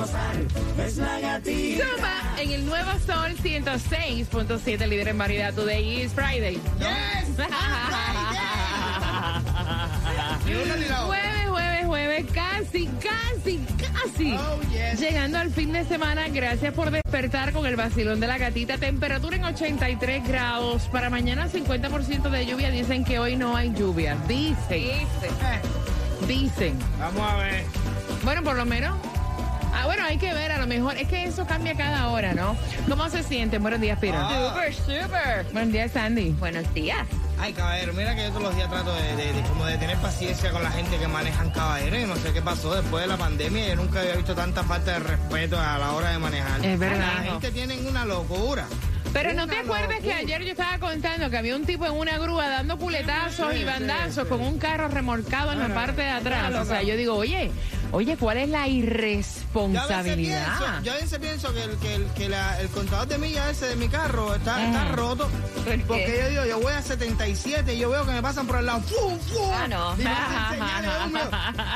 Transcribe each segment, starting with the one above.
Gozar. Es la gatita. Suma en el nuevo sol 106.7, líder en variedad. Today is Friday. Jueves, jueves, jueves, casi, casi, casi. Llegando al fin de semana, gracias por despertar con el vacilón de la gatita. Temperatura en 83 grados. Para mañana 50% de lluvia. Dicen que hoy no hay lluvia. Dicen. Dicen. Vamos a ver. Bueno, por lo menos. Ah, bueno, hay que ver, a lo mejor. Es que eso cambia cada hora, ¿no? ¿Cómo se sienten? Buenos días, Piro. Super, super. Buenos días, Sandy. Buenos días. Ay, caballero, mira que yo todos los días trato de, de- de como de tener paciencia con la gente que manejan caballero. Yo no sé qué pasó después de la pandemia. Yo nunca había visto tanta falta de respeto a la hora de manejar. Es verdad. La gente tiene una locura. Pero no te acuerdas que ayer yo estaba contando que había un tipo en una grúa dando puletazos Sí, y bandazos sí, sí. con un carro remolcado en la parte de atrás. O sea, yo digo, oye, oye, ¿cuál es la Yo a veces irresponsabilidad? pienso, yo a veces pienso que el, que el, que la- el contador de millas ese de mi carro está, está Ajá. roto. Porque yo digo, yo voy a 77 y yo veo que me pasan por el lado. ¡Fum, fum! Ah, no. Y me hacen señales, hombre.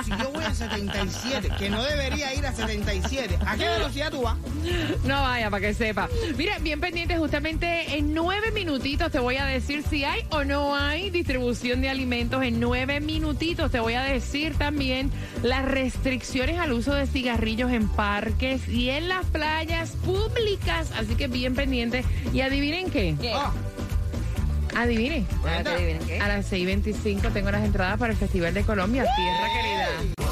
Si yo voy a 77, que no debería ir a 77, ¿a qué velocidad tú vas? No vaya, para que sepa. Mira, bien pendiente, justamente en nueve minutitos te voy a decir si hay o no hay distribución de alimentos. En nueve minutitos te voy a decir también las restricciones al uso de cigarrillos en parques y en las playas públicas. Así que bien pendiente. Y adivinen qué. ¿Qué? Ah, Adivinen. A ver, ¿qué adivinen qué? A las 6.25 tengo las entradas para el Festival de Colombia, Tierra Querida.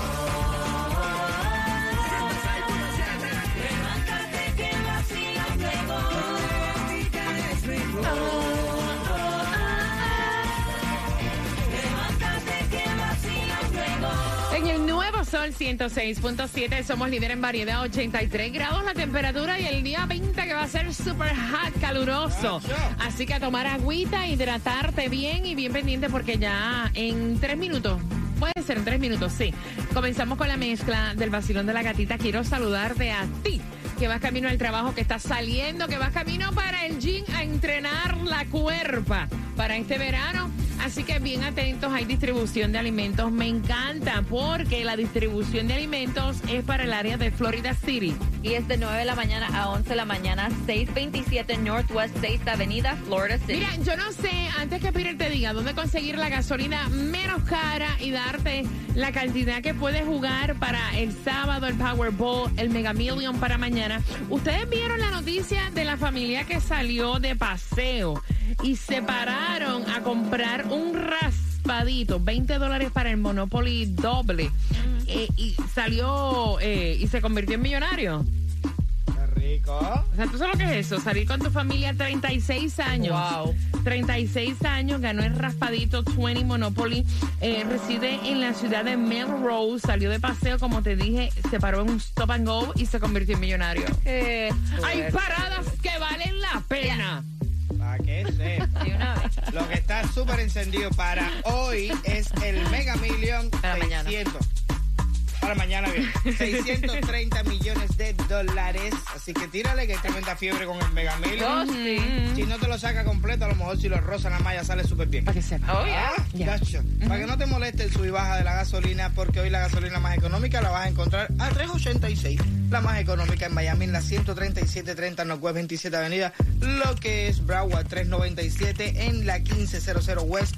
Nuevo sol 106.7 somos líder en variedad, 83 grados la temperatura y el día 20 que va a ser super hot, caluroso. Así que a tomar agüita, hidratarte bien y bien pendiente porque ya en tres minutos. Puede ser en tres minutos, sí. Comenzamos con la mezcla del vacilón de la gatita. Quiero saludarte a ti, que vas camino al trabajo, que estás saliendo, que vas camino para el gym a entrenar la cuerpa para este verano. Así que bien atentos, hay distribución de alimentos. Me encanta porque la distribución de alimentos es para el área de Florida City. Y es de 9 de la mañana a 11 de la mañana, 627 Northwest 6 Avenida, Florida City. Mira, yo no sé, antes que Peter te diga dónde conseguir la gasolina menos cara y darte la cantidad que puedes jugar para el sábado, el Powerball, el Mega Million para mañana. Ustedes vieron la noticia de la familia que salió de paseo y se pararon a comprar un raspadito, 20 dólares para el Monopoly doble. Eh, y salió eh, y se convirtió en millonario. qué rico. O sea, ¿tú sabes lo que es eso? Salir con tu familia 36 años. Wow. 36 años, ganó el raspadito 20 Monopoly. eh, reside en la ciudad de Melrose. Salió de paseo, como te dije, se paró en un stop and go y se convirtió en millonario. Hay paradas está súper encendido para hoy es el Mega Million Para mañana. 600. Para mañana bien. 630 millones de dólares. Así que tírale que tremenda fiebre con el Mega. Oh, sí. Si no te lo saca completo, a lo mejor si lo rosa la malla sale súper bien. Para que sepa. Oh, yeah. Ah. Para que no te moleste el sub y baja de la gasolina, porque hoy la gasolina más económica la vas a encontrar a 3.86. La más económica en Miami, en la 13730 Northwest 27 Avenida, lo que es Broward 397 en la 1500 West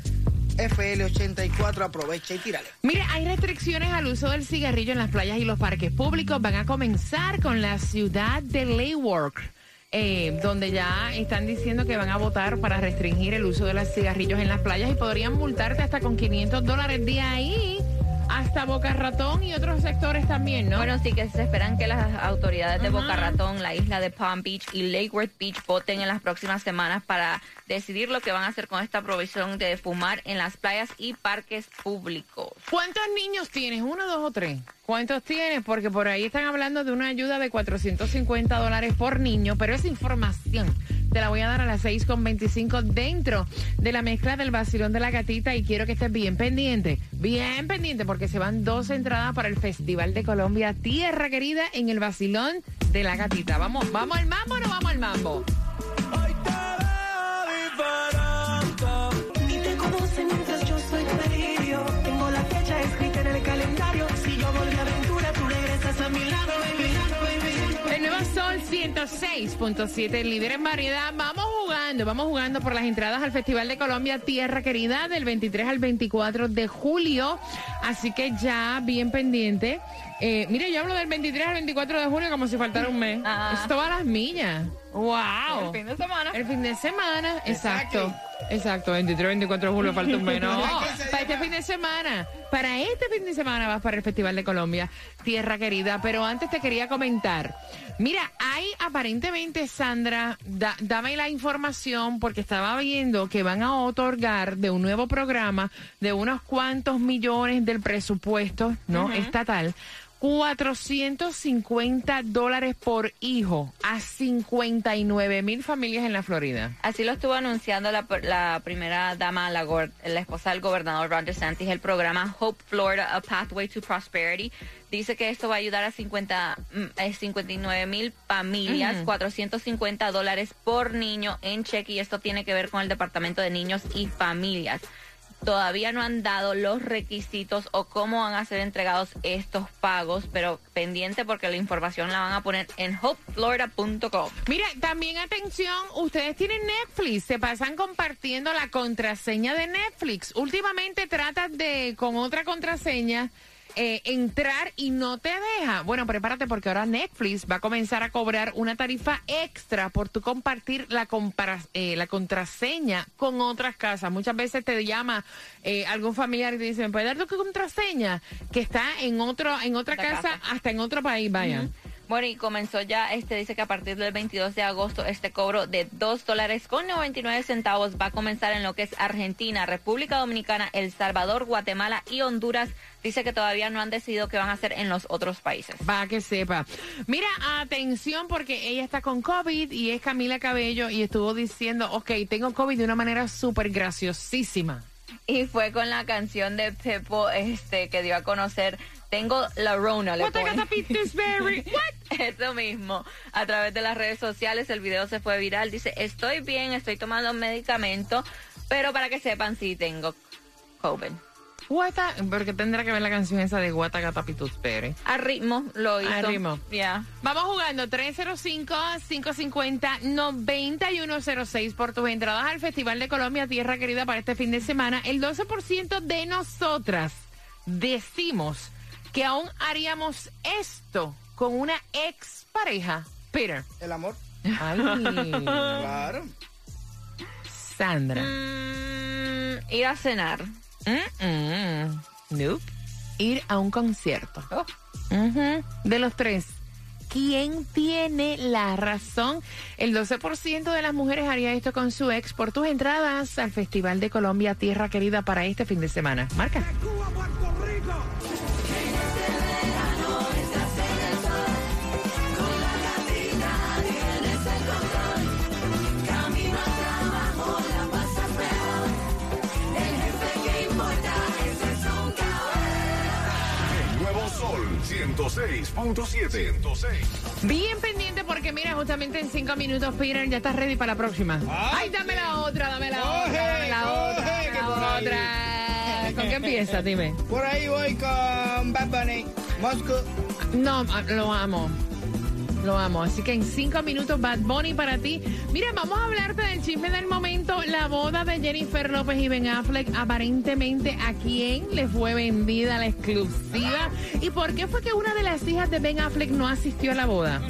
FL84. Aprovecha y tírale. Mira, hay restricciones al uso del cigarrillo en las playas y los parques públicos. Van a comenzar con la ciudad de Leyward. eh, donde ya están diciendo que van a votar para restringir el uso de los cigarrillos en las playas y podrían multarte hasta con 500 dólares de ahí hasta Boca Ratón y otros sectores también, ¿no? Bueno, sí que se esperan que las autoridades de Ajá. Boca Ratón, la isla de Palm Beach y Lake Worth Beach voten en las próximas semanas para decidir lo que van a hacer con esta provisión de fumar en las playas y parques públicos. ¿Cuántos niños tienes? ¿Uno, dos o tres? ¿Cuántos tienes? Porque por ahí están hablando de una ayuda de 450 dólares por niño, pero esa información te la voy a dar a las 6.25 dentro de la mezcla del vacilón de la gatita y quiero que estés bien pendiente, bien pendiente porque se van dos entradas para el Festival de Colombia Tierra Querida en el vacilón de la gatita. Vamos, vamos al mambo o no vamos al mambo. Sol 106.7, líder en variedad. Vamos jugando, vamos jugando por las entradas al Festival de Colombia Tierra Querida del 23 al 24 de julio. Así que ya bien pendiente. Eh, mire, yo hablo del 23 al 24 de julio como si faltara un mes. Ajá. Esto va a las millas. ¡Wow! El fin de semana. El fin de semana, exacto. Exacto, 23, 24 de julio falta un mes. No, para este fin de semana. Para este fin de semana vas para el Festival de Colombia, Tierra Querida. Pero antes te quería comentar. Mira, hay aparentemente, Sandra, da- dame la información porque estaba viendo que van a otorgar de un nuevo programa de unos cuantos millones del presupuesto, ¿no? Estatal. 450 dólares por hijo a 59 mil familias en la Florida. Así lo estuvo anunciando la, la primera dama, la, la esposa del gobernador Ron DeSantis, el programa Hope Florida, A Pathway to Prosperity. Dice que esto va a ayudar a 50, mm, eh, 59 mil familias, 450 dólares por niño en cheque y esto tiene que ver con el Departamento de Niños y Familias. Todavía no han dado los requisitos o cómo van a ser entregados estos pagos, pero pendiente porque la información la van a poner en hopeflorida.com. Mira, también atención, ustedes tienen Netflix, se pasan compartiendo la contraseña de Netflix. Últimamente tratas de, con otra contraseña, eh, entrar y no te deja. Bueno, prepárate porque ahora Netflix va a comenzar a cobrar una tarifa extra por tu compartir la, compara- eh, la contraseña con otras casas. Muchas veces te llama eh, algún familiar y te dice, ¿me puedes dar tu contraseña? Que está en otro, en otra casa. hasta en otro país, vaya. Bueno, y comenzó ya, este dice que a partir del 22 de agosto este cobro de 2 dólares con 99 centavos va a comenzar en lo que es Argentina, República Dominicana, El Salvador, Guatemala y Honduras. Dice que todavía no han decidido qué van a hacer en los otros países. Para que sepa. Mira, atención porque ella está con COVID y es Camila Cabello y estuvo diciendo, ok, tengo COVID de una manera súper graciosísima. Y fue con la canción de Pepo este, que dio a conocer Tengo la Rona. Le? Eso mismo. A través de las redes sociales el video se fue viral. Dice, estoy bien, estoy tomando medicamento, pero para que sepan si tengo COVID. What a- porque tendrá que ver la canción esa de What I got a ritmo lo hizo. A ritmo. Ya. Vamos jugando 305-550-9106 por tus entradas al Festival de Colombia Tierra Querida para este fin de semana. El 12% de nosotras decimos que aún haríamos esto con una ex pareja. Peter. El amor. Ay, Claro. Sandra. Mm, ir a cenar. Mm, mm. Nope. Ir a un concierto. Oh. De los tres, ¿quién tiene la razón? El 12% de las mujeres haría esto con su ex por tus entradas al Festival de Colombia Tierra Querida para este fin de semana. Marca. 106.7. 106. Bien pendiente porque mira, justamente en cinco minutos, Peter, ya estás ready para la próxima. Ay, dame la otra, dame la otra, dame la otra, dame la. ¿Con qué empieza? Dime. Por ahí voy con Bad Bunny. Moscow. No, lo amo. Lo amo. Así que en cinco minutos, Bad Bunny para ti. Mira, vamos a hablarte del chisme del momento. La boda de Jennifer López y Ben Affleck. Aparentemente, ¿a quién le fue vendida la exclusiva? ¿Y por qué fue que una de las hijas de Ben Affleck no asistió a la boda?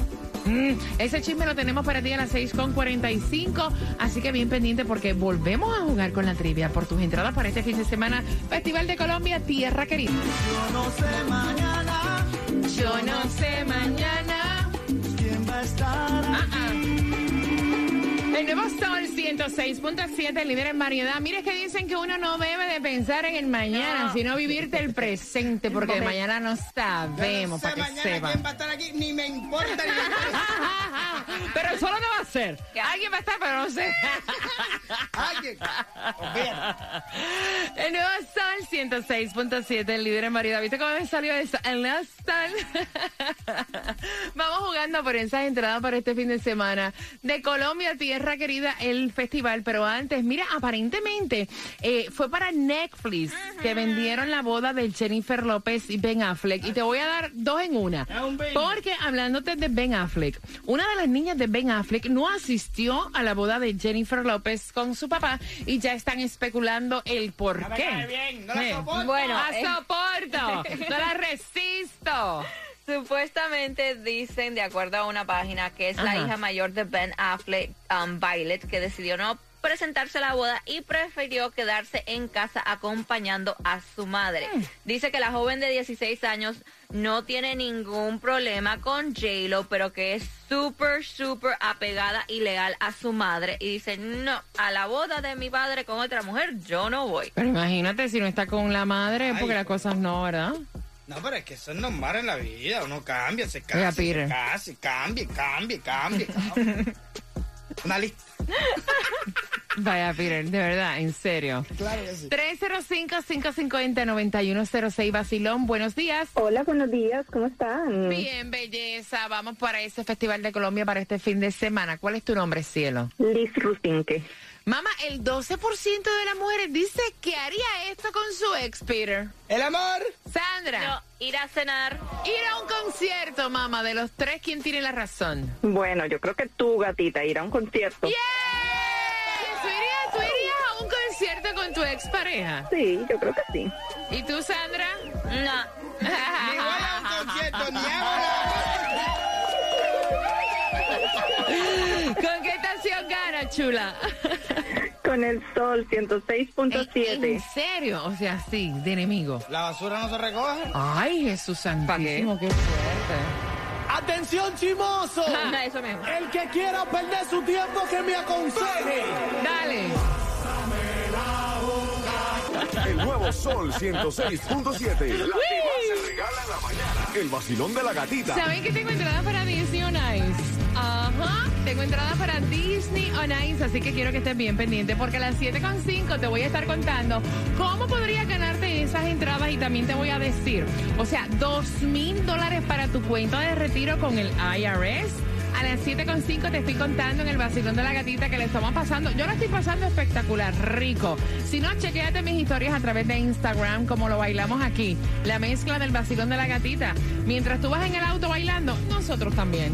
Mm, ese chisme lo tenemos para ti a las 6.45. Así que bien pendiente porque volvemos a jugar con la trivia por tus entradas para este fin de semana. Festival de Colombia, Tierra Querida. Yo no sé mañana Yo no sé mañana. Estar. El nuevo Sol 106.7, líder en variedad. Mire que dicen que uno no debe de pensar en el mañana, sino vivirte el presente, porque de mañana no sabemos, Yo no sé para que mañana quién va a estar aquí, ni me importa. Ni me interesa. pero solo no ser. Alguien va a estar, pero no sé. Alguien. El nuevo Sol 106.7, el líder en variedad. ¿Viste cómo me salió eso? El nuevo Sol. Vamos jugando por esas entradas para este fin de semana. De Colombia, tierra querida, el festival. Pero antes, mira, aparentemente eh, fue para Netflix que vendieron la boda de Jennifer López y Ben Affleck. Y te voy a dar dos en una. Un bingo. Porque hablándote de Ben Affleck, una de las niñas de Ben Affleck no asistió a la boda de Jennifer López con su papá y ya están especulando el por No me qué. cae bien, no la Eh, soporto. Bueno, ¡La eh. soporto! ¡No la resisto! Supuestamente dicen, de acuerdo a una página, que es la hija mayor de Ben Affleck, um, Violet, que decidió no presentarse a la boda y prefirió quedarse en casa acompañando a su madre. Mm. Dice que la joven de 16 años no tiene ningún problema con J-Lo, pero que es súper, súper apegada y leal a su madre. Y dice, no, a la boda de mi padre con otra mujer yo no voy. Pero imagínate si no está con la madre, porque las cosas no, ¿verdad? No, pero es que eso es normal en la vida. Uno cambia, se casa, se casa, cambia, cambia, cambia. Una lista. Vaya, Peter, de verdad, en serio. Claro que sí. 305-550-9106, Basilón, buenos días. Hola, buenos días, ¿cómo están? Bien, belleza, vamos para ese Festival de Colombia para este fin de semana. ¿Cuál es tu nombre, cielo? Liz Rusinque. Mamá, el 12% de las mujeres dice que haría esto con su ex, Peter. El amor. Sandra, No, ir a cenar. ir a un concierto, mamá, de los tres, ¿quién tiene la razón? Bueno, yo creo que tú, gatita, ir a un concierto. ¡Yeah! ¿Tú irías, tú irías a un concierto con tu expareja? Sí, yo creo que sí. ¿Y tú, Sandra? No. Ni voy a un concierto, ni hago nada. ¿Con qué estación gana, chula? Con el sol ¿En 106.7. serio? O sea, sí, de enemigo. La basura no se recoge. Ay, Jesús santísimo, qué fuerte. Atención chimoso. No, eso mismo. El que quiera perder su tiempo que me aconseje. Dale. Nuevo Sol 106.7. La que más se regala en la mañana. El vacilón de la gatita. ¿Saben que tengo entradas para Disney on Ice? Ajá, tengo entradas para Disney on Ice, así que quiero que estés bien pendiente porque a las 7.5 te voy a estar contando cómo podrías ganarte esas entradas y también te voy a decir, o sea, dos mil dólares para tu cuenta de retiro con el IRS. Las 7.5 te estoy contando en el vacilón de la gatita que le estamos pasando. Yo la estoy pasando espectacular, rico. Si no, chequéate mis historias a través de Instagram, como lo bailamos aquí. La mezcla del vacilón de la gatita. Mientras tú vas en el auto bailando, nosotros también.